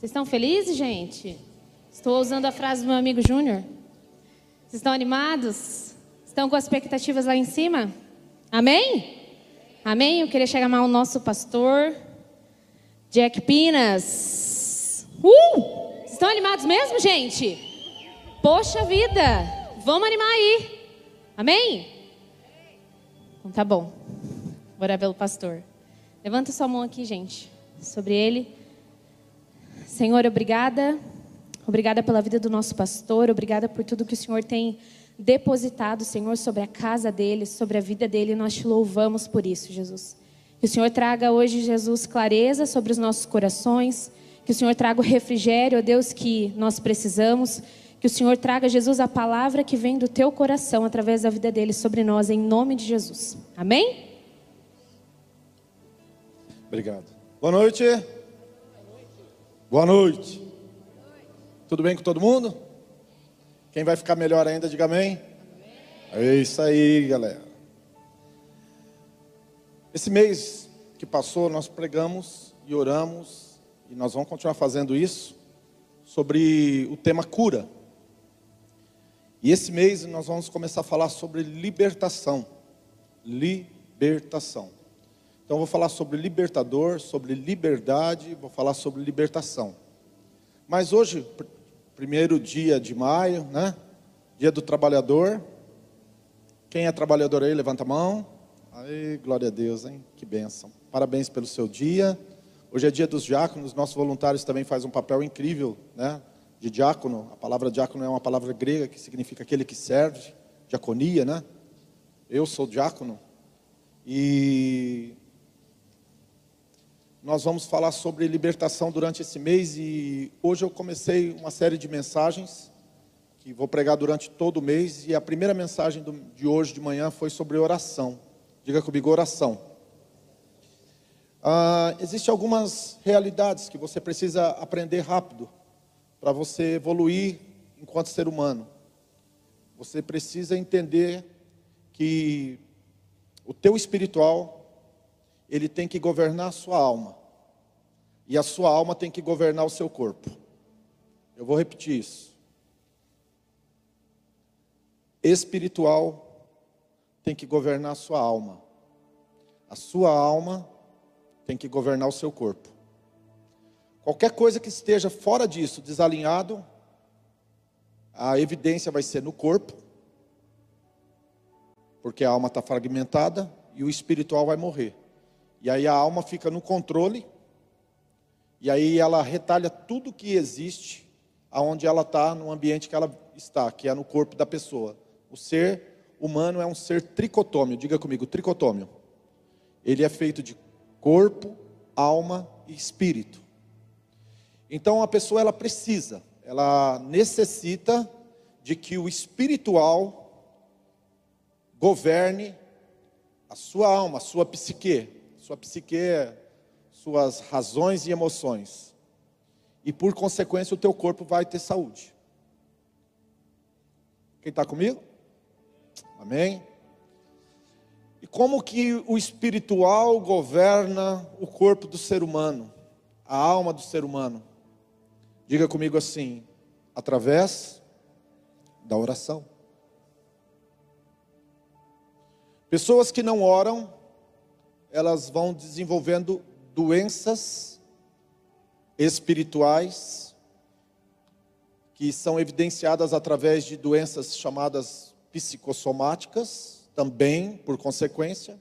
Vocês estão felizes, gente? Estou usando a frase do meu amigo Júnior. Vocês estão animados? Estão com as expectativas lá em cima? Amém? Amém? Eu queria chamar o nosso pastor, Jack Pinas. Uh! Estão animados mesmo, gente? Poxa vida! Vamos animar aí. Amém? Então tá bom. Bora pelo pastor. Levanta sua mão aqui, gente, sobre ele. Senhor, obrigada. Obrigada pela vida do nosso pastor. Obrigada por tudo que o Senhor tem depositado, Senhor, sobre a casa dele, sobre a vida dele. Nós te louvamos por isso, Jesus. Que o Senhor traga hoje, Jesus, clareza sobre os nossos corações. Que o Senhor traga o refrigério, ó Deus, que nós precisamos. Que o Senhor traga, Jesus, a palavra que vem do teu coração através da vida dele sobre nós, em nome de Jesus. Amém? Obrigado. Boa noite. Boa noite. Tudo bem com todo mundo? Quem vai ficar melhor ainda, diga amém. É isso aí, galera. Esse mês que passou, nós pregamos e oramos, e nós vamos continuar fazendo isso, sobre o tema cura. E esse mês nós vamos começar a falar sobre libertação. Libertação. Então vou falar sobre libertador, sobre liberdade, vou falar sobre libertação. Mas hoje, primeiro dia de maio, né? Dia do trabalhador. Quem é trabalhador aí, levanta a mão. Aí, glória a Deus, hein? Que bênção. Parabéns pelo seu dia. Hoje é dia dos diáconos, nossos voluntários também fazem um papel incrível, né? De diácono. A palavra diácono é uma palavra grega que significa aquele que serve, diaconia, né? Eu sou diácono. E nós vamos falar sobre libertação durante esse mês e hoje eu comecei uma série de mensagens que vou pregar durante todo o mês e a primeira mensagem de hoje de manhã foi sobre oração. Diga comigo, oração. Ah, Existem algumas realidades que você precisa aprender rápido para você evoluir enquanto ser humano. Você precisa entender que o teu espiritual ele tem que governar a sua alma. E a sua alma tem que governar o seu corpo. Eu vou repetir isso. Espiritual tem que governar a sua alma. A sua alma tem que governar o seu corpo. Qualquer coisa que esteja fora disso, desalinhado, a evidência vai ser no corpo, porque a alma está fragmentada e o espiritual vai morrer. E aí a alma fica no controle, e aí ela retalha tudo que existe aonde ela está, no ambiente que ela está, que é no corpo da pessoa. O ser humano é um ser tricotômio, diga comigo, tricotômio. Ele é feito de corpo, alma e espírito. Então a pessoa ela precisa, ela necessita de que o espiritual governe a sua alma, a sua psique, sua psique, suas razões e emoções. E por consequência, o teu corpo vai ter saúde. Quem está comigo? Amém? E como que o espiritual governa o corpo do ser humano, a alma do ser humano? Diga comigo assim: através da oração. Pessoas que não oram, elas vão desenvolvendo doenças espirituais que são evidenciadas através de doenças chamadas psicossomáticas, também por consequência.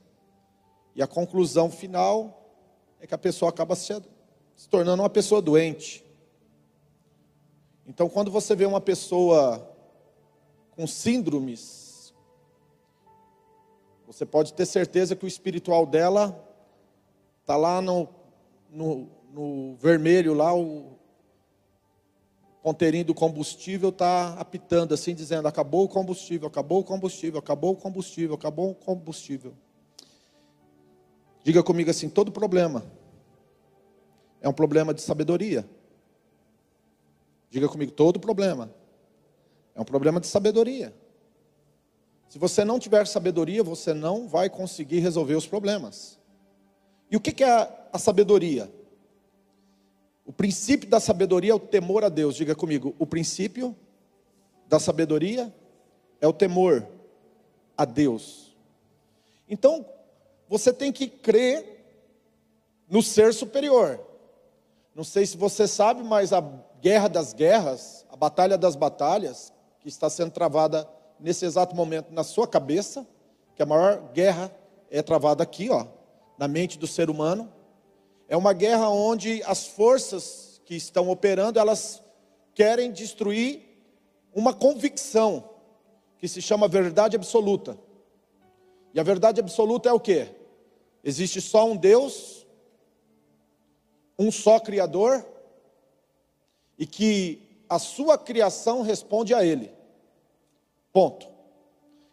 E a conclusão final é que a pessoa acaba se, se tornando uma pessoa doente. Então, quando você vê uma pessoa com síndromes você pode ter certeza que o espiritual dela está lá no, no, no, vermelho, lá o ponteirinho do combustível está apitando assim, dizendo: acabou o combustível, acabou o combustível, acabou o combustível, acabou o combustível. Diga comigo assim: todo problema é um problema de sabedoria. Diga comigo: todo problema é um problema de sabedoria. Se você não tiver sabedoria, você não vai conseguir resolver os problemas. E o que é a sabedoria? O princípio da sabedoria é o temor a Deus. Diga comigo, o princípio da sabedoria é o temor a Deus. Então, você tem que crer no ser superior. Não sei se você sabe, mas a guerra das guerras, a batalha das batalhas, que está sendo travada nesse exato momento na sua cabeça, que a maior guerra é travada aqui, ó, na mente do ser humano. É uma guerra onde as forças que estão operando, elas querem destruir uma convicção que se chama verdade absoluta. E a verdade absoluta é o que? Existe só um Deus, um só Criador, e que a sua criação responde a Ele. Ponto.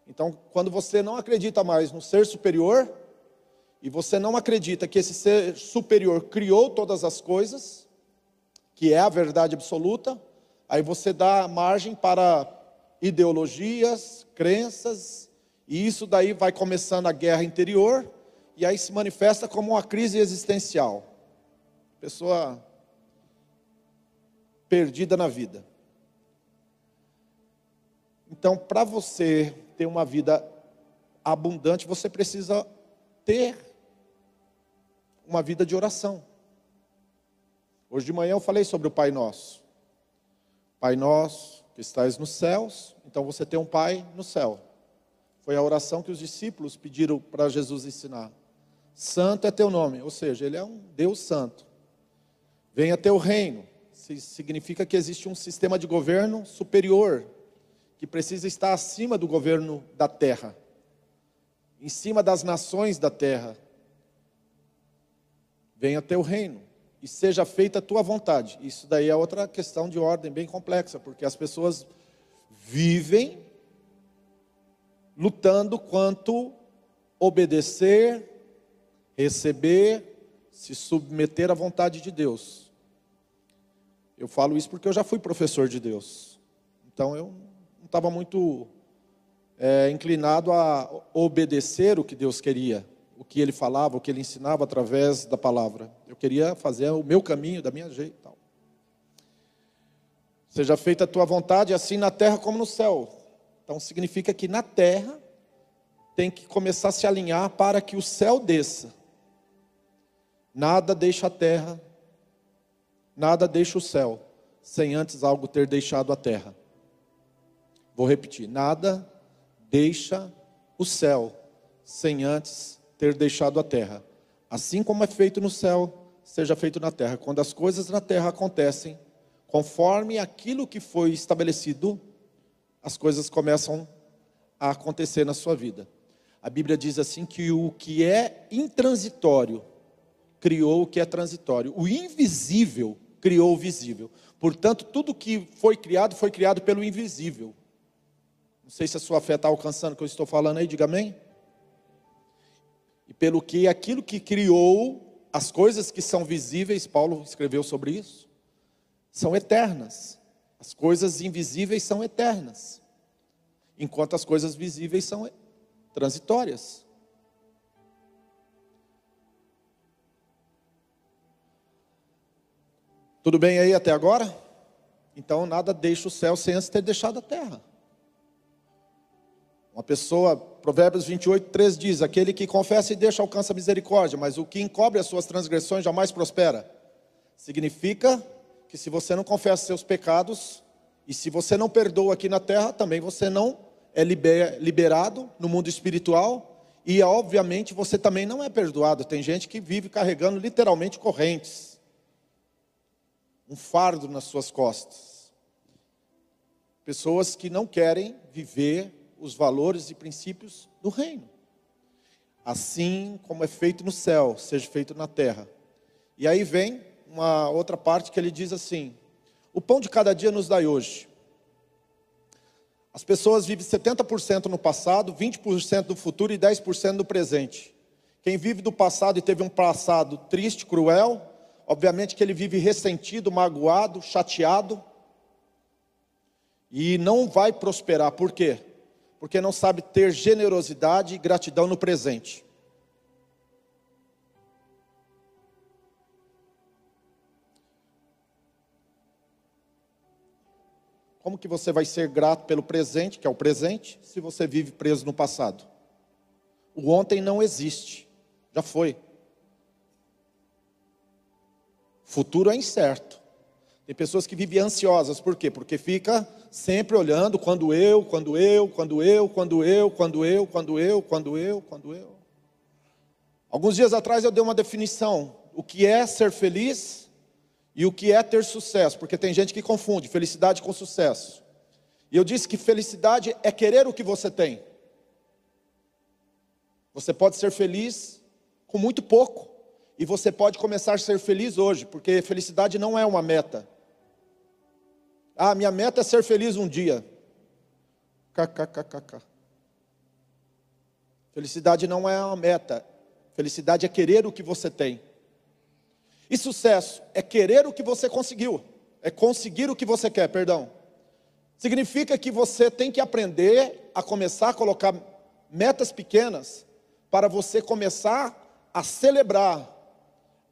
Então, quando você não acredita mais no ser superior, e você não acredita que esse ser superior criou todas as coisas, que é a verdade absoluta, aí você dá margem para ideologias, crenças, e isso daí vai começando a guerra interior, e aí se manifesta como uma crise existencial. Pessoa perdida na vida. Então, para você ter uma vida abundante, você precisa ter uma vida de oração. Hoje de manhã eu falei sobre o Pai Nosso. Pai Nosso, que estás nos céus, então você tem um Pai no céu. Foi a oração que os discípulos pediram para Jesus ensinar. Santo é teu nome, ou seja, ele é um Deus santo. Venha teu reino, significa que existe um sistema de governo superior que precisa estar acima do governo da terra, em cima das nações da terra. Venha teu reino e seja feita a tua vontade. Isso daí é outra questão de ordem bem complexa, porque as pessoas vivem lutando quanto obedecer, receber, se submeter à vontade de Deus. Eu falo isso porque eu já fui professor de Deus. Então eu estava muito é, inclinado a obedecer o que Deus queria, o que Ele falava, o que Ele ensinava através da palavra. Eu queria fazer o meu caminho, da minha jeito. Tal. Seja feita a tua vontade, assim na terra como no céu. Então significa que na terra tem que começar a se alinhar para que o céu desça. Nada deixa a terra, nada deixa o céu, sem antes algo ter deixado a terra. Vou repetir: nada deixa o céu sem antes ter deixado a terra. Assim como é feito no céu, seja feito na terra. Quando as coisas na terra acontecem conforme aquilo que foi estabelecido, as coisas começam a acontecer na sua vida. A Bíblia diz assim que o que é intransitório criou o que é transitório. O invisível criou o visível. Portanto, tudo que foi criado foi criado pelo invisível. Não sei se a sua fé está alcançando o que eu estou falando aí, diga amém. E pelo que aquilo que criou, as coisas que são visíveis, Paulo escreveu sobre isso, são eternas. As coisas invisíveis são eternas, enquanto as coisas visíveis são transitórias. Tudo bem aí até agora? Então nada deixa o céu sem antes ter deixado a terra. Uma pessoa, Provérbios 28, 3 diz: Aquele que confessa e deixa alcança misericórdia, mas o que encobre as suas transgressões jamais prospera. Significa que se você não confessa seus pecados, e se você não perdoa aqui na terra, também você não é liberado no mundo espiritual, e obviamente você também não é perdoado. Tem gente que vive carregando literalmente correntes, um fardo nas suas costas. Pessoas que não querem viver os valores e princípios do reino. Assim como é feito no céu, seja feito na terra. E aí vem uma outra parte que ele diz assim: O pão de cada dia nos dai hoje. As pessoas vivem 70% no passado, 20% do futuro e 10% do presente. Quem vive do passado e teve um passado triste, cruel, obviamente que ele vive ressentido, magoado, chateado e não vai prosperar. Por quê? porque não sabe ter generosidade e gratidão no presente. Como que você vai ser grato pelo presente, que é o presente, se você vive preso no passado? O ontem não existe, já foi. Futuro é incerto. Tem pessoas que vivem ansiosas, por quê? Porque fica sempre olhando quando eu, quando eu, quando eu, quando eu, quando eu, quando eu, quando eu, quando eu. Alguns dias atrás eu dei uma definição, o que é ser feliz e o que é ter sucesso, porque tem gente que confunde felicidade com sucesso. E eu disse que felicidade é querer o que você tem. Você pode ser feliz com muito pouco, e você pode começar a ser feliz hoje, porque felicidade não é uma meta. Ah, minha meta é ser feliz um dia. KKKKK. Felicidade não é uma meta. Felicidade é querer o que você tem. E sucesso é querer o que você conseguiu, é conseguir o que você quer, perdão. Significa que você tem que aprender a começar a colocar metas pequenas para você começar a celebrar,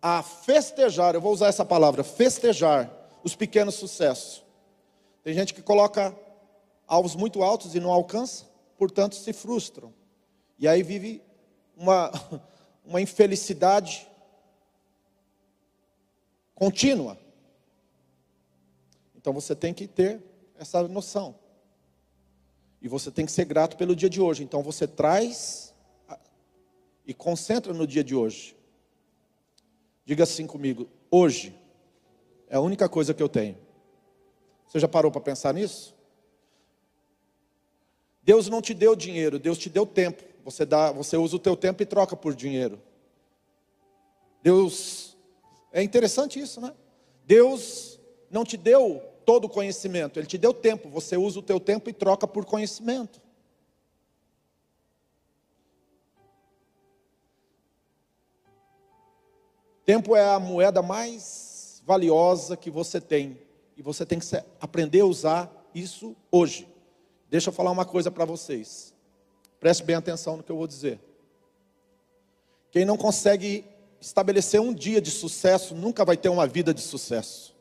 a festejar, eu vou usar essa palavra, festejar os pequenos sucessos. Tem gente que coloca alvos muito altos e não alcança, portanto se frustram. E aí vive uma, uma infelicidade contínua. Então você tem que ter essa noção. E você tem que ser grato pelo dia de hoje. Então você traz e concentra no dia de hoje. Diga assim comigo: hoje é a única coisa que eu tenho. Você já parou para pensar nisso? Deus não te deu dinheiro, Deus te deu tempo. Você, dá, você usa o teu tempo e troca por dinheiro. Deus é interessante isso, né? Deus não te deu todo o conhecimento, Ele te deu tempo. Você usa o teu tempo e troca por conhecimento. Tempo é a moeda mais valiosa que você tem. E você tem que aprender a usar isso hoje. Deixa eu falar uma coisa para vocês. Preste bem atenção no que eu vou dizer. Quem não consegue estabelecer um dia de sucesso, nunca vai ter uma vida de sucesso.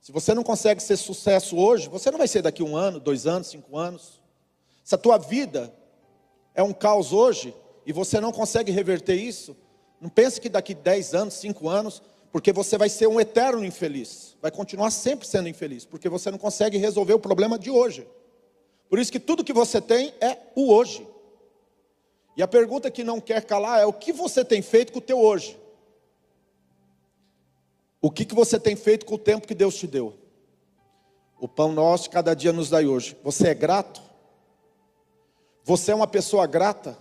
Se você não consegue ser sucesso hoje, você não vai ser daqui um ano, dois anos, cinco anos. Se a tua vida é um caos hoje e você não consegue reverter isso, não pense que daqui dez anos, cinco anos, porque você vai ser um eterno infeliz, vai continuar sempre sendo infeliz, porque você não consegue resolver o problema de hoje. Por isso que tudo que você tem é o hoje. E a pergunta que não quer calar é: o que você tem feito com o teu hoje? O que, que você tem feito com o tempo que Deus te deu? O pão nosso cada dia nos dai hoje. Você é grato? Você é uma pessoa grata?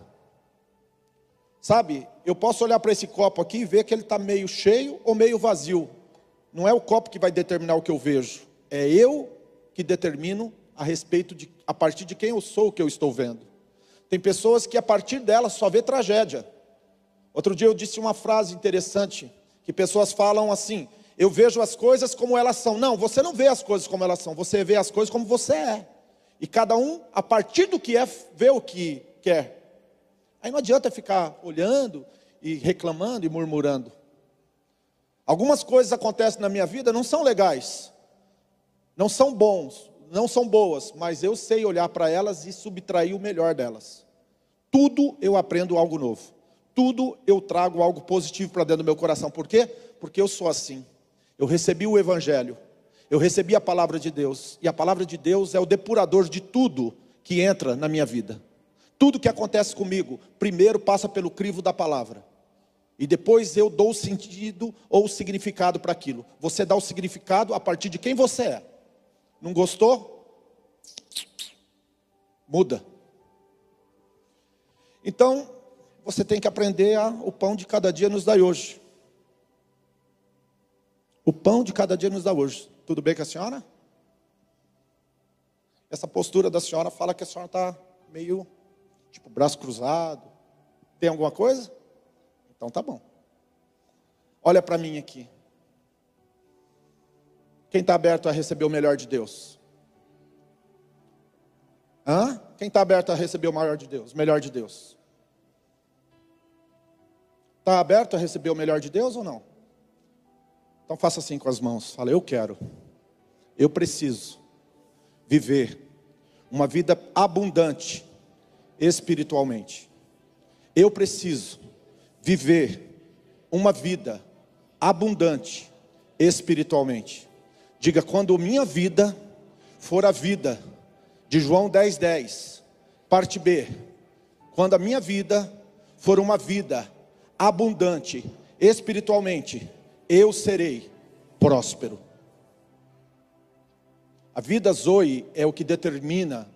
Sabe, eu posso olhar para esse copo aqui e ver que ele está meio cheio ou meio vazio. Não é o copo que vai determinar o que eu vejo. É eu que determino a respeito de, a partir de quem eu sou o que eu estou vendo. Tem pessoas que a partir delas só vê tragédia. Outro dia eu disse uma frase interessante, que pessoas falam assim: "Eu vejo as coisas como elas são". Não, você não vê as coisas como elas são, você vê as coisas como você é. E cada um, a partir do que é, vê o que quer. Aí não adianta ficar olhando e reclamando e murmurando. Algumas coisas acontecem na minha vida não são legais. Não são bons, não são boas, mas eu sei olhar para elas e subtrair o melhor delas. Tudo eu aprendo algo novo. Tudo eu trago algo positivo para dentro do meu coração. Por quê? Porque eu sou assim. Eu recebi o Evangelho. Eu recebi a palavra de Deus. E a palavra de Deus é o depurador de tudo que entra na minha vida. Tudo que acontece comigo, primeiro passa pelo crivo da palavra. E depois eu dou o sentido ou o significado para aquilo. Você dá o significado a partir de quem você é. Não gostou? Muda. Então, você tem que aprender a o pão de cada dia nos dá hoje. O pão de cada dia nos dá hoje. Tudo bem com a senhora? Essa postura da senhora fala que a senhora está meio, tipo, braço cruzado. Tem alguma coisa? Então tá bom. Olha para mim aqui. Quem está aberto a receber o melhor de Deus? Hã? Quem está aberto a receber o maior de Deus, o melhor de Deus? Está aberto a receber o melhor de Deus ou não? Então faça assim com as mãos. Fala, eu quero. Eu preciso viver uma vida abundante espiritualmente. Eu preciso viver uma vida abundante espiritualmente. Diga, quando minha vida for a vida de João 10,10, 10, parte B, quando a minha vida for uma vida abundante espiritualmente, eu serei próspero. A vida Zoe é o que determina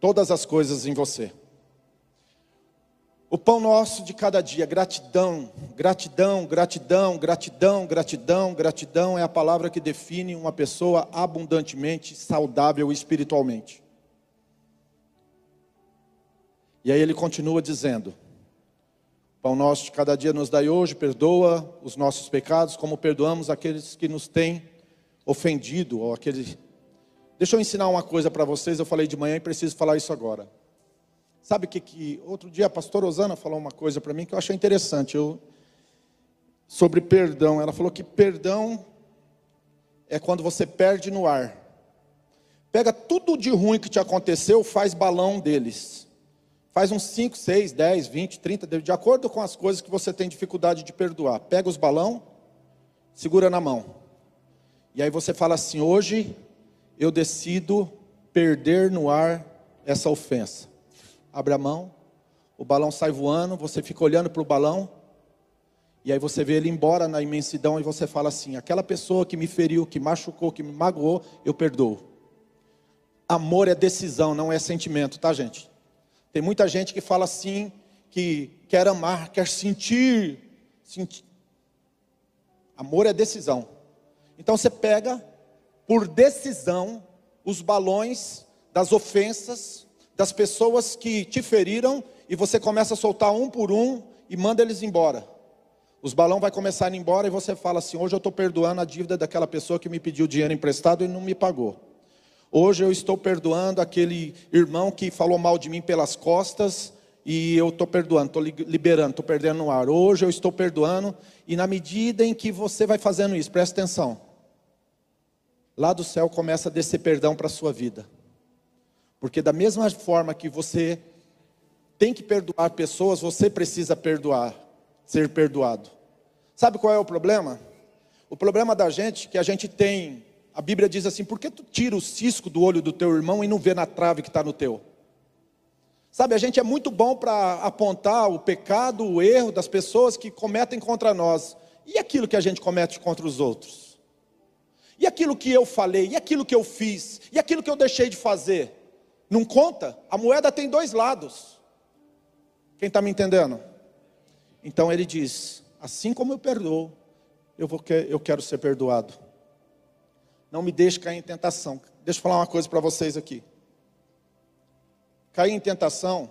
todas as coisas em você. O pão nosso de cada dia, gratidão, gratidão, gratidão, gratidão, gratidão, gratidão é a palavra que define uma pessoa abundantemente saudável espiritualmente. E aí ele continua dizendo: Pão nosso de cada dia nos dai hoje, perdoa os nossos pecados, como perdoamos aqueles que nos têm ofendido, ou aqueles Deixa eu ensinar uma coisa para vocês, eu falei de manhã e preciso falar isso agora. Sabe o que, que outro dia a pastora Osana falou uma coisa para mim que eu achei interessante, eu, sobre perdão. Ela falou que perdão é quando você perde no ar. Pega tudo de ruim que te aconteceu, faz balão deles. Faz uns 5, 6, 10, 20, 30, de acordo com as coisas que você tem dificuldade de perdoar. Pega os balão, segura na mão. E aí você fala assim: hoje eu decido perder no ar essa ofensa. Abre a mão, o balão sai voando, você fica olhando para o balão, e aí você vê ele embora na imensidão e você fala assim: aquela pessoa que me feriu, que machucou, que me magoou, eu perdoo. Amor é decisão, não é sentimento, tá, gente? Tem muita gente que fala assim, que quer amar, quer sentir. sentir. Amor é decisão. Então você pega por decisão, os balões das ofensas, das pessoas que te feriram, e você começa a soltar um por um e manda eles embora. Os balões vai começar a ir embora e você fala assim: hoje eu estou perdoando a dívida daquela pessoa que me pediu dinheiro emprestado e não me pagou. Hoje eu estou perdoando aquele irmão que falou mal de mim pelas costas e eu estou perdoando, estou liberando, estou perdendo no ar. Hoje eu estou perdoando e na medida em que você vai fazendo isso, presta atenção lá do céu começa a descer perdão para a sua vida. Porque da mesma forma que você tem que perdoar pessoas, você precisa perdoar, ser perdoado. Sabe qual é o problema? O problema da gente é que a gente tem, a Bíblia diz assim: por que tu tira o cisco do olho do teu irmão e não vê na trave que está no teu? Sabe, a gente é muito bom para apontar o pecado, o erro das pessoas que cometem contra nós. E aquilo que a gente comete contra os outros? E aquilo que eu falei, e aquilo que eu fiz, e aquilo que eu deixei de fazer, não conta? A moeda tem dois lados. Quem está me entendendo? Então ele diz: assim como eu perdoo, eu, vou, eu quero ser perdoado. Não me deixe cair em tentação. Deixa eu falar uma coisa para vocês aqui. Cair em tentação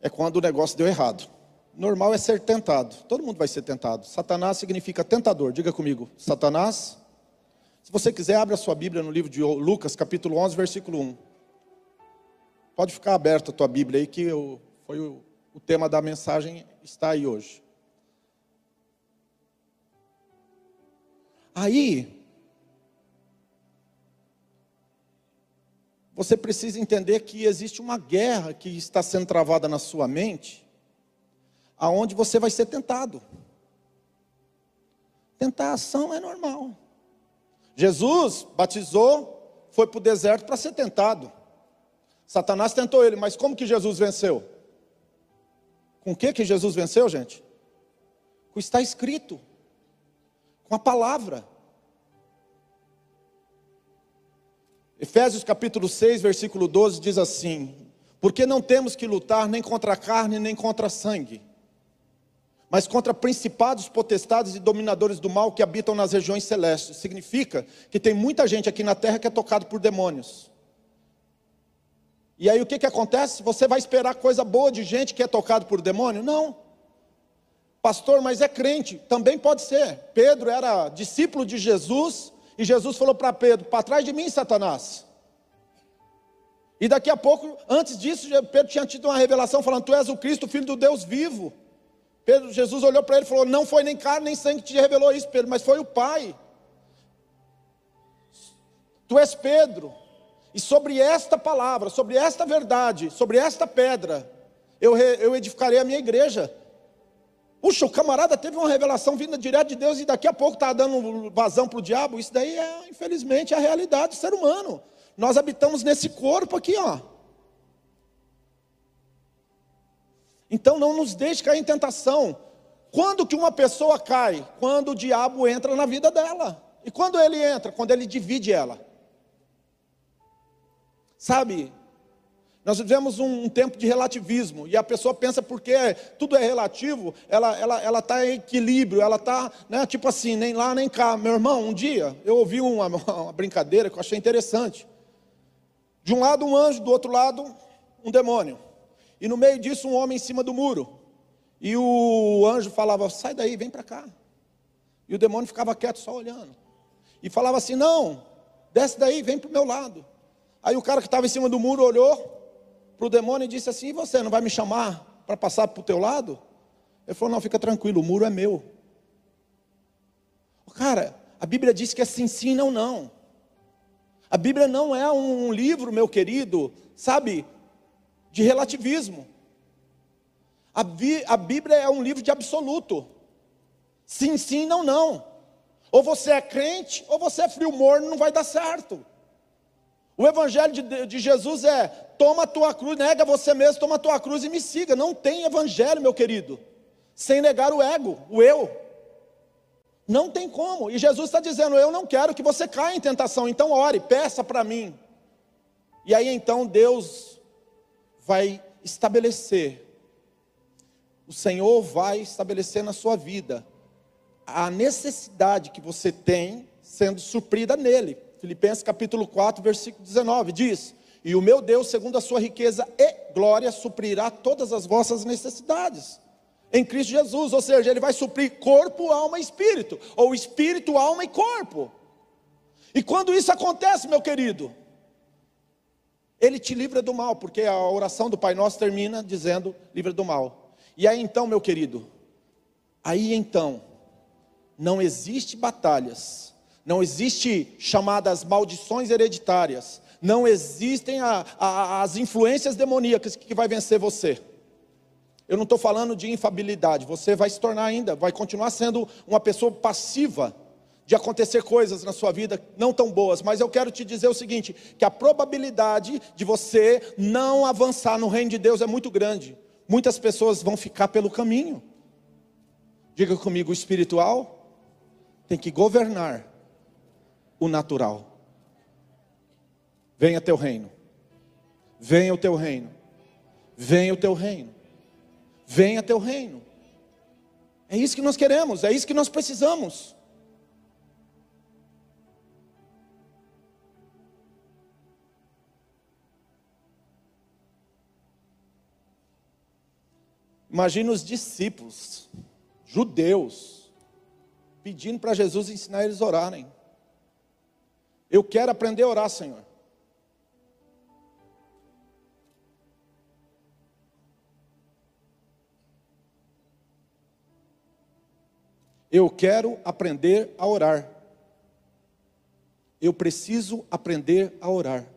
é quando o negócio deu errado. Normal é ser tentado. Todo mundo vai ser tentado. Satanás significa tentador. Diga comigo. Satanás. Se você quiser, abra sua Bíblia no livro de Lucas, capítulo 11, versículo 1. Pode ficar aberta a tua Bíblia aí, que eu, foi o, o tema da mensagem, está aí hoje. Aí, você precisa entender que existe uma guerra que está sendo travada na sua mente, aonde você vai ser tentado. Tentação é normal. Jesus batizou, foi para o deserto para ser tentado. Satanás tentou ele, mas como que Jesus venceu? Com o que que Jesus venceu, gente? Com o está escrito, com a palavra. Efésios capítulo 6, versículo 12 diz assim: Porque não temos que lutar nem contra a carne, nem contra sangue, mas contra principados, potestades e dominadores do mal que habitam nas regiões celestes. Significa que tem muita gente aqui na terra que é tocado por demônios. E aí o que, que acontece? Você vai esperar coisa boa de gente que é tocado por demônio? Não. Pastor, mas é crente. Também pode ser. Pedro era discípulo de Jesus e Jesus falou para Pedro: Para trás de mim, Satanás. E daqui a pouco, antes disso, Pedro tinha tido uma revelação falando: Tu és o Cristo, filho do Deus vivo. Pedro, Jesus olhou para ele e falou: Não foi nem carne nem sangue que te revelou isso, Pedro, mas foi o Pai. Tu és Pedro, e sobre esta palavra, sobre esta verdade, sobre esta pedra, eu, eu edificarei a minha igreja. Puxa, o camarada teve uma revelação vinda direto de Deus e daqui a pouco está dando vazão para o diabo. Isso daí é, infelizmente, a realidade do ser humano. Nós habitamos nesse corpo aqui, ó. Então não nos deixe cair em tentação. Quando que uma pessoa cai? Quando o diabo entra na vida dela. E quando ele entra? Quando ele divide ela. Sabe, nós vivemos um, tempo de relativismo e a pessoa pensa porque tudo é relativo, ela está ela, ela tá em equilíbrio, ela está, né, tipo assim, nem lá nem cá. Meu irmão, um dia eu ouvi uma, uma brincadeira que eu achei interessante. De um lado um anjo, do outro lado um demônio. E no meio disso um homem em cima do muro. E o anjo falava: sai daí, vem para cá. E o demônio ficava quieto, só olhando. E falava assim: não, desce daí, vem para o meu lado. Aí o cara que estava em cima do muro olhou para o demônio e disse assim: e você não vai me chamar para passar para o teu lado? Ele falou: não, fica tranquilo, o muro é meu. Cara, a Bíblia diz que é sim, sim, não, não. A Bíblia não é um livro, meu querido, sabe, de relativismo. A, a Bíblia é um livro de absoluto. Sim, sim, não, não. Ou você é crente, ou você é frio morno, não vai dar certo. O evangelho de, de, Jesus é: toma a tua cruz, nega você mesmo, toma a tua cruz e me siga. Não tem evangelho, meu querido, sem negar o ego, o eu. Não tem como. E Jesus está dizendo: eu não quero que você caia em tentação, então ore, peça para mim. E aí então Deus vai estabelecer o Senhor vai estabelecer na sua vida a necessidade que você tem sendo suprida nele. Filipenses capítulo 4, versículo 19 diz: "E o meu Deus, segundo a sua riqueza e glória, suprirá todas as vossas necessidades." Em Cristo Jesus, ou seja, ele vai suprir corpo, alma e espírito, ou espírito, alma e corpo. E quando isso acontece, meu querido, ele te livra do mal, porque a oração do Pai Nosso termina dizendo: livra do mal. E aí então, meu querido, aí então, não existe batalhas, não existe chamadas maldições hereditárias, não existem a, a, as influências demoníacas que vai vencer você. Eu não estou falando de infabilidade, você vai se tornar ainda, vai continuar sendo uma pessoa passiva de acontecer coisas na sua vida não tão boas, mas eu quero te dizer o seguinte: que a probabilidade de você não avançar no reino de Deus é muito grande muitas pessoas vão ficar pelo caminho. Diga comigo, o espiritual tem que governar o natural. Venha teu reino. Venha o teu reino. Venha o teu reino. Venha teu reino. É isso que nós queremos, é isso que nós precisamos. Imagina os discípulos, judeus, pedindo para Jesus ensinar eles a orarem. Eu quero aprender a orar, Senhor. Eu quero aprender a orar. Eu preciso aprender a orar.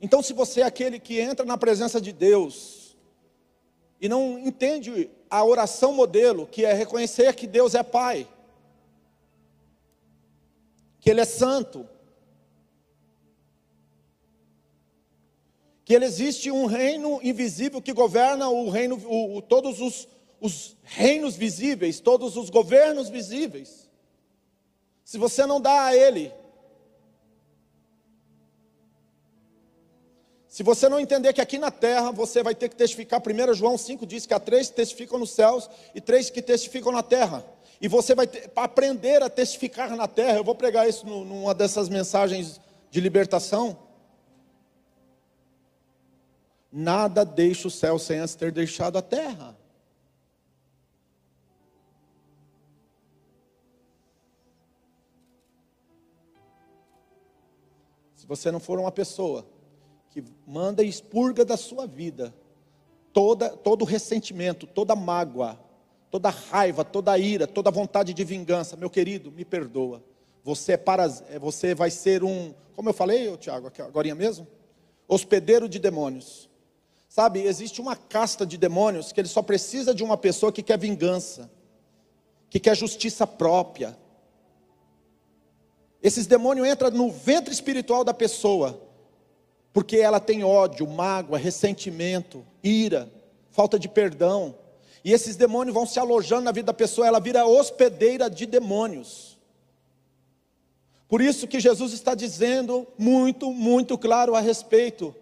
Então, se você é aquele que entra na presença de Deus, e não entende a oração modelo, que é reconhecer que Deus é Pai, que Ele é santo, que Ele existe um reino invisível que governa o reino, o, o, todos os, os reinos visíveis, todos os governos visíveis. Se você não dá a Ele Se você não entender que aqui na terra você vai ter que testificar, 1 João 5 diz que há três que testificam nos céus e três que testificam na terra. E você vai ter, aprender a testificar na terra. Eu vou pregar isso numa dessas mensagens de libertação. Nada deixa o céu sem antes ter deixado a terra. Se você não for uma pessoa que manda e expurga da sua vida toda, todo ressentimento, toda mágoa, toda raiva, toda ira, toda vontade de vingança. Meu querido, me perdoa. Você, é para, é, você vai ser um, como eu falei, Tiago, agora mesmo? Hospedeiro de demônios. Sabe, existe uma casta de demônios que ele só precisa de uma pessoa que quer vingança, que quer justiça própria. Esses demônios entram no ventre espiritual da pessoa, porque ela tem ódio, mágoa, ressentimento, ira, falta de perdão. E esses demônios vão se alojando na vida da pessoa, ela vira hospedeira de demônios. Por isso que Jesus está dizendo muito, muito claro a respeito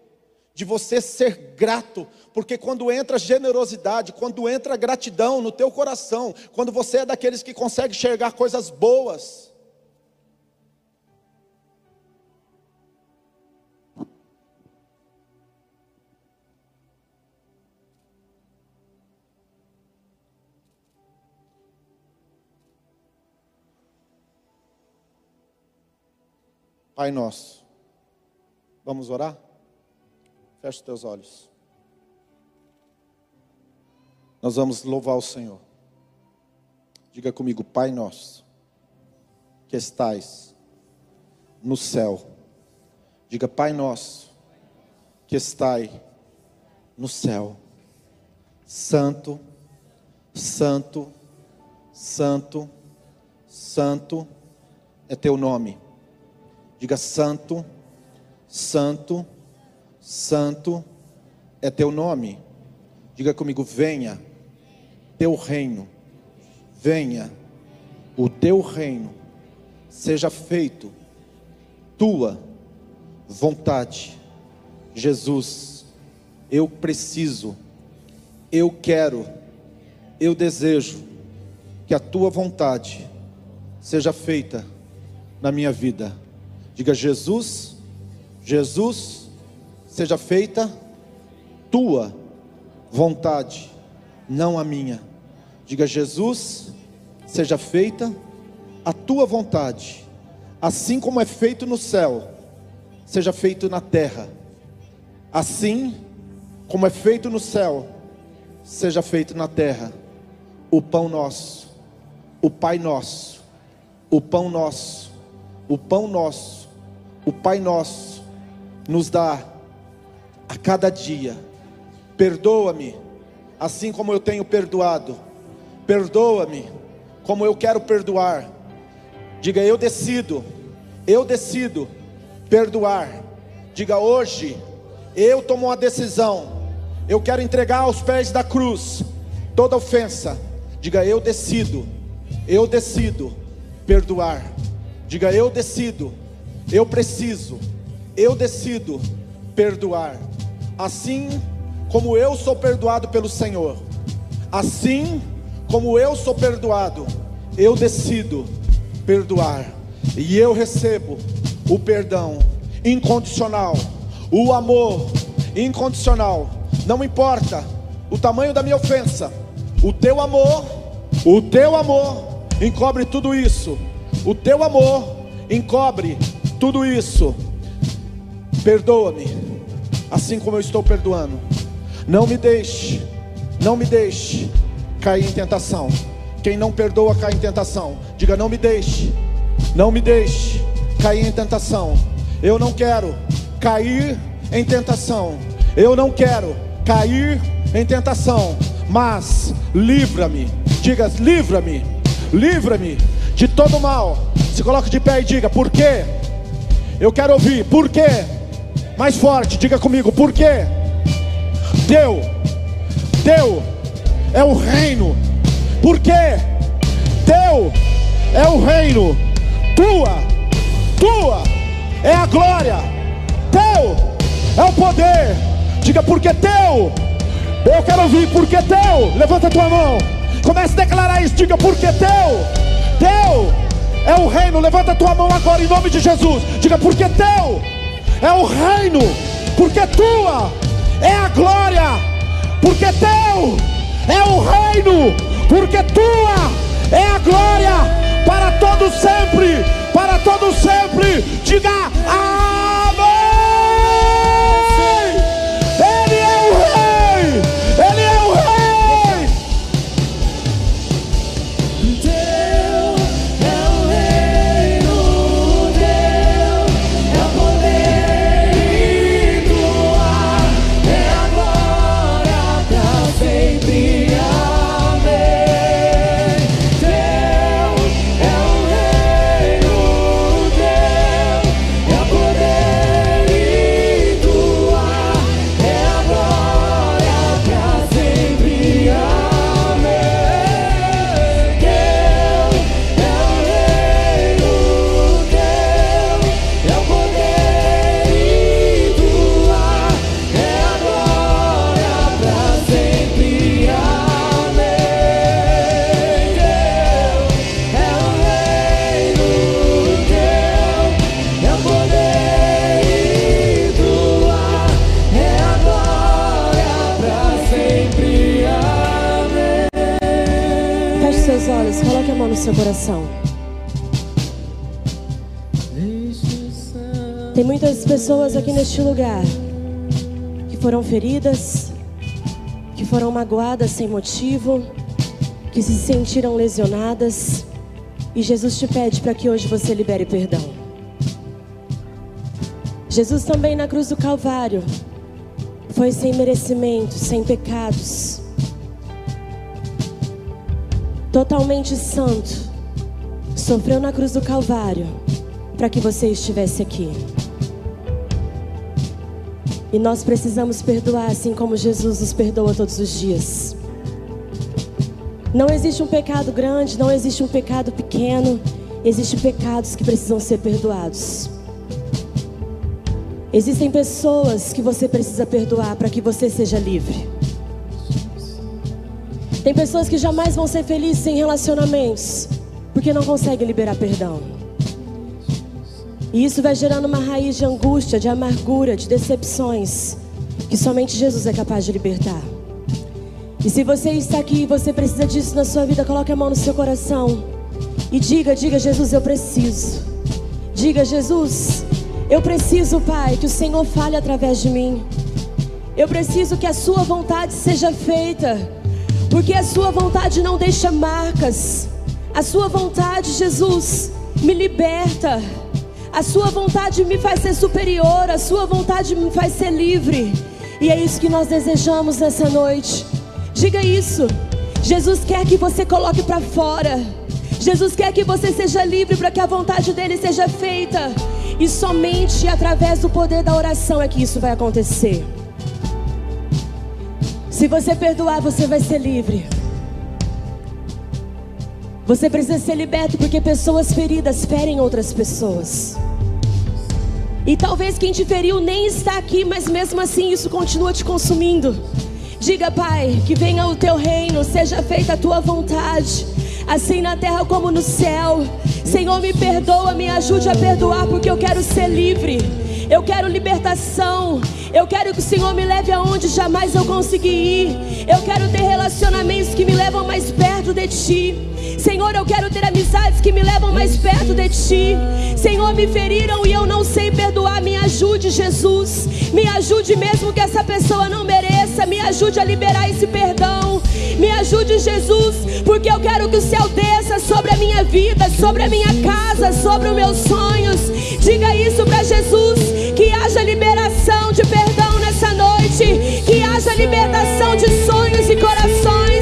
de você ser grato, porque quando entra generosidade, quando entra gratidão no teu coração, quando você é daqueles que consegue enxergar coisas boas, Pai nosso. Vamos orar? Feche os teus olhos. Nós vamos louvar o Senhor. Diga comigo, Pai nosso, que estais no céu. Diga, Pai nosso, que estai no céu. Santo, santo, santo, santo é teu nome Diga santo, santo, santo é teu nome. Diga comigo, venha teu reino. Venha o teu reino. Seja feito tua vontade. Jesus, eu preciso, eu quero, eu desejo que a tua vontade seja feita na minha vida Diga Jesus, Jesus, seja feita tua vontade, não a minha. Diga Jesus, seja feita a tua vontade, assim como é feito no céu, seja feito na terra. Assim como é feito no céu, seja feito na terra. O pão nosso, o Pai nosso, o pão nosso, o pão nosso o Pai Nosso nos dá a cada dia. Perdoa-me, assim como eu tenho perdoado. Perdoa-me, como eu quero perdoar. Diga, eu decido, eu decido perdoar. Diga, hoje, eu tomo uma decisão. Eu quero entregar aos pés da cruz toda ofensa. Diga, eu decido, eu decido perdoar. Diga, eu decido eu preciso, eu decido perdoar, assim como eu sou perdoado pelo Senhor, assim como eu sou perdoado, eu decido perdoar, e eu recebo o perdão incondicional, o amor incondicional, não importa o tamanho da minha ofensa, o teu amor, o teu amor encobre tudo isso, o teu amor encobre tudo isso, perdoa-me, assim como eu estou perdoando. Não me deixe, não me deixe cair em tentação. Quem não perdoa cai em tentação. Diga: não me deixe, não me deixe cair em tentação. Eu não quero cair em tentação. Eu não quero cair em tentação. Mas livra-me. Diga: livra-me, livra-me de todo mal. Se coloque de pé e diga: por quê? Eu quero ouvir, por quê? Mais forte, diga comigo, por quê? Teu, teu é o reino. Por quê? Teu é o reino. Tua, tua é a glória. Teu é o poder. Diga porque teu. Eu quero ouvir porque teu. Levanta a tua mão. Comece a declarar isso. Diga porque teu. Teu é o reino. Levanta a tua mão agora em nome de Jesus. Diga, porque teu é o reino, porque tua é a glória, porque teu é o reino, porque tua é a glória para todo sempre, para todo sempre. Diga amém. Pessoas aqui neste lugar que foram feridas, que foram magoadas sem motivo, que se sentiram lesionadas. E Jesus te pede para que hoje você libere perdão. Jesus também na cruz do Calvário foi sem merecimento, sem pecados, totalmente santo, sofreu na cruz do Calvário para que você estivesse aqui. E nós precisamos perdoar assim como Jesus nos perdoa todos os dias. Não existe um pecado grande, não existe um pecado pequeno, existem pecados que precisam ser perdoados. Existem pessoas que você precisa perdoar para que você seja livre. Tem pessoas que jamais vão ser felizes em relacionamentos porque não conseguem liberar perdão. E isso vai gerando uma raiz de angústia, de amargura, de decepções que somente Jesus é capaz de libertar. E se você está aqui e você precisa disso na sua vida, coloque a mão no seu coração e diga, diga Jesus, eu preciso. Diga Jesus, eu preciso, Pai, que o Senhor fale através de mim. Eu preciso que a Sua vontade seja feita, porque a Sua vontade não deixa marcas. A Sua vontade, Jesus, me liberta. A Sua vontade me faz ser superior. A Sua vontade me faz ser livre. E é isso que nós desejamos nessa noite. Diga isso. Jesus quer que você coloque para fora. Jesus quer que você seja livre para que a vontade dele seja feita. E somente através do poder da oração é que isso vai acontecer. Se você perdoar, você vai ser livre. Você precisa ser liberto porque pessoas feridas ferem outras pessoas. E talvez quem te feriu nem está aqui, mas mesmo assim isso continua te consumindo. Diga, Pai, que venha o teu reino, seja feita a tua vontade, assim na terra como no céu. Senhor, me perdoa, me ajude a perdoar, porque eu quero ser livre. Eu quero libertação. Eu quero que o Senhor me leve aonde jamais eu consegui ir. Eu quero ter relacionamentos que me levam mais perto de Ti. Senhor, eu quero ter amizades que me levam mais perto de Ti. Senhor, me feriram e eu não sei perdoar. Me ajude, Jesus. Me ajude mesmo que essa pessoa não mereça. Me ajude a liberar esse perdão. Me ajude, Jesus, porque eu quero que o céu desça sobre a minha vida, sobre a minha casa, sobre os meus sonhos. Diga isso para Jesus. Que haja liberação de perdão nessa noite. Que haja libertação de sonhos e corações.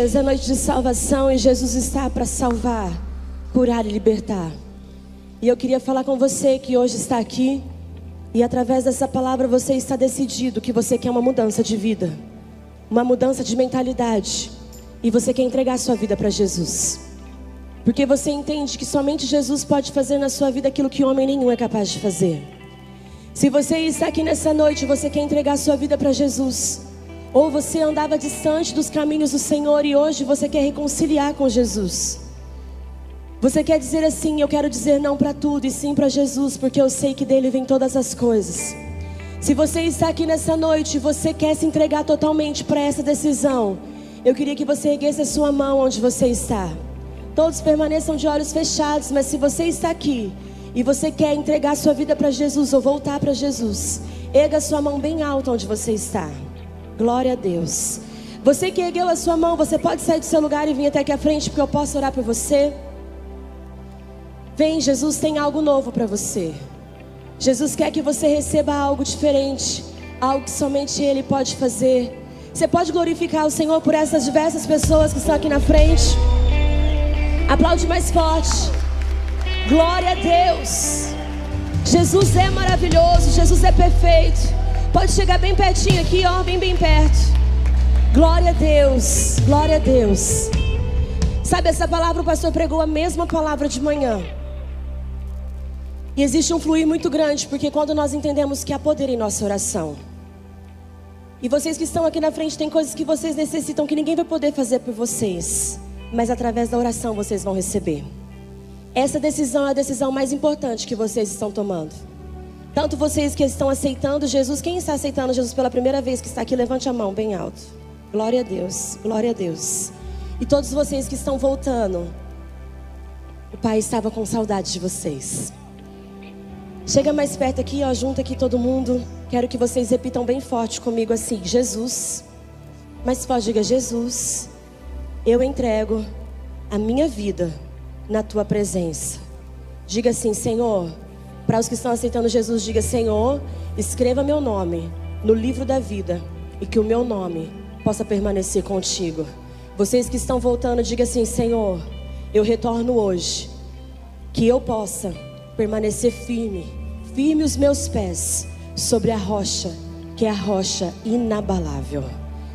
Dias é noite de salvação e Jesus está para salvar, curar e libertar. E eu queria falar com você que hoje está aqui e através dessa palavra você está decidido que você quer uma mudança de vida, uma mudança de mentalidade e você quer entregar sua vida para Jesus. Porque você entende que somente Jesus pode fazer na sua vida aquilo que homem nenhum é capaz de fazer. Se você está aqui nessa noite, você quer entregar sua vida para Jesus, ou você andava distante dos caminhos do Senhor e hoje você quer reconciliar com Jesus. Você quer dizer assim: Eu quero dizer não para tudo e sim para Jesus, porque eu sei que dele vem todas as coisas. Se você está aqui nessa noite e você quer se entregar totalmente para essa decisão, eu queria que você erguesse a sua mão onde você está. Todos permaneçam de olhos fechados, mas se você está aqui e você quer entregar sua vida para Jesus ou voltar para Jesus, erga sua mão bem alta onde você está. Glória a Deus. Você que ergueu a sua mão, você pode sair do seu lugar e vir até aqui à frente, porque eu posso orar por você. Vem, Jesus tem algo novo para você. Jesus quer que você receba algo diferente, algo que somente Ele pode fazer. Você pode glorificar o Senhor por essas diversas pessoas que estão aqui na frente. Aplaude mais forte. Glória a Deus. Jesus é maravilhoso, Jesus é perfeito. Pode chegar bem pertinho aqui, ó, bem bem perto. Glória a Deus, glória a Deus. Sabe, essa palavra o pastor pregou a mesma palavra de manhã. E existe um fluir muito grande, porque quando nós entendemos que há poder em nossa oração. E vocês que estão aqui na frente, tem coisas que vocês necessitam que ninguém vai poder fazer por vocês. Mas através da oração vocês vão receber. Essa decisão é a decisão mais importante que vocês estão tomando. Tanto vocês que estão aceitando Jesus, quem está aceitando Jesus pela primeira vez que está aqui, levante a mão bem alto. Glória a Deus, glória a Deus. E todos vocês que estão voltando, o Pai estava com saudade de vocês. Chega mais perto aqui, ó, junta aqui todo mundo. Quero que vocês repitam bem forte comigo assim: Jesus. Mais forte, diga: Jesus, eu entrego a minha vida na tua presença. Diga assim: Senhor, para os que estão aceitando Jesus, diga: Senhor, escreva meu nome no livro da vida e que o meu nome possa permanecer contigo. Vocês que estão voltando, diga assim: Senhor, eu retorno hoje, que eu possa permanecer firme, firme os meus pés sobre a rocha, que é a rocha inabalável.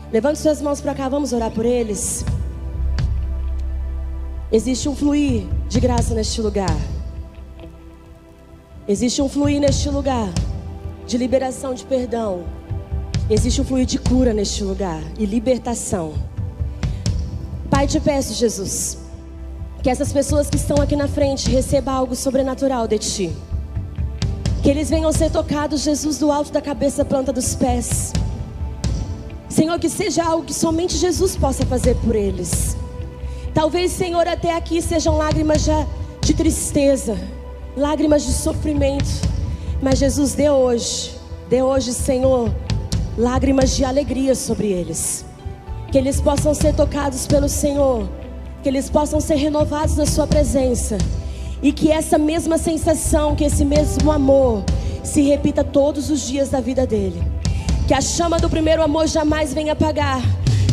Levante suas mãos para cá, vamos orar por eles. Existe um fluir de graça neste lugar. Existe um fluir neste lugar de liberação de perdão. Existe um fluir de cura neste lugar e libertação. Pai, te peço, Jesus, que essas pessoas que estão aqui na frente recebam algo sobrenatural de ti. Que eles venham ser tocados, Jesus, do alto da cabeça planta dos pés. Senhor, que seja algo que somente Jesus possa fazer por eles. Talvez, Senhor, até aqui sejam lágrimas de, de tristeza, lágrimas de sofrimento. Mas Jesus, dê hoje, dê hoje, Senhor, lágrimas de alegria sobre eles. Que eles possam ser tocados pelo Senhor, que eles possam ser renovados na Sua presença. E que essa mesma sensação, que esse mesmo amor se repita todos os dias da vida dele. Que a chama do primeiro amor jamais venha apagar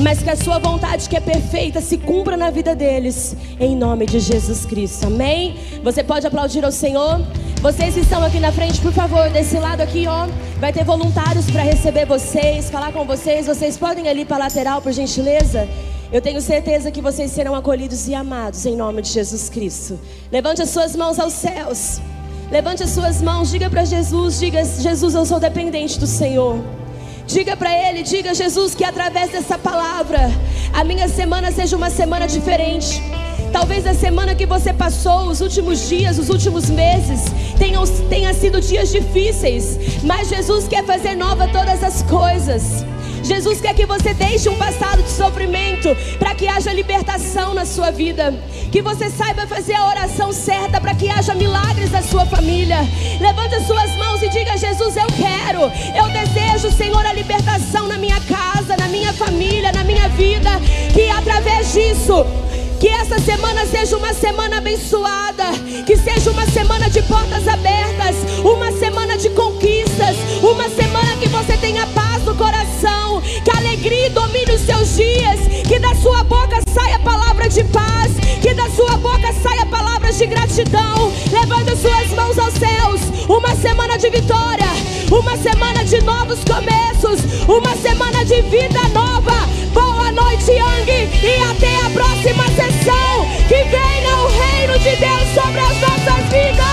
mas que a sua vontade que é perfeita se cumpra na vida deles, em nome de Jesus Cristo. Amém? Você pode aplaudir ao Senhor? Vocês que estão aqui na frente, por favor, desse lado aqui, ó, vai ter voluntários para receber vocês, falar com vocês. Vocês podem ir ali para a lateral, por gentileza? Eu tenho certeza que vocês serão acolhidos e amados em nome de Jesus Cristo. Levante as suas mãos aos céus. Levante as suas mãos, diga para Jesus, diga: Jesus, eu sou dependente do Senhor. Diga para Ele, diga Jesus que através dessa palavra a minha semana seja uma semana diferente. Talvez a semana que você passou, os últimos dias, os últimos meses, tenham, tenha sido dias difíceis, mas Jesus quer fazer nova todas as coisas. Jesus quer que você deixe um passado de sofrimento para que haja libertação na sua vida. Que você saiba fazer a oração certa para que haja milagres na sua família. Levante as suas mãos e diga: Jesus, eu quero, eu desejo, Senhor, a libertação na minha casa, na minha família, na minha vida. Que através disso que essa semana seja uma semana abençoada, que seja uma semana de portas abertas, uma semana de conquistas, uma semana que você tenha paz no coração, que alegria domine os seus dias, que da sua boca saia palavra de paz, que da sua boca saia palavras de gratidão. Levanta suas mãos aos céus, uma semana de vitória, uma semana de novos começos, uma semana de vida nova. Boa noite, Yang, e até a próxima sessão. Que venha o reino de Deus sobre as nossas vidas.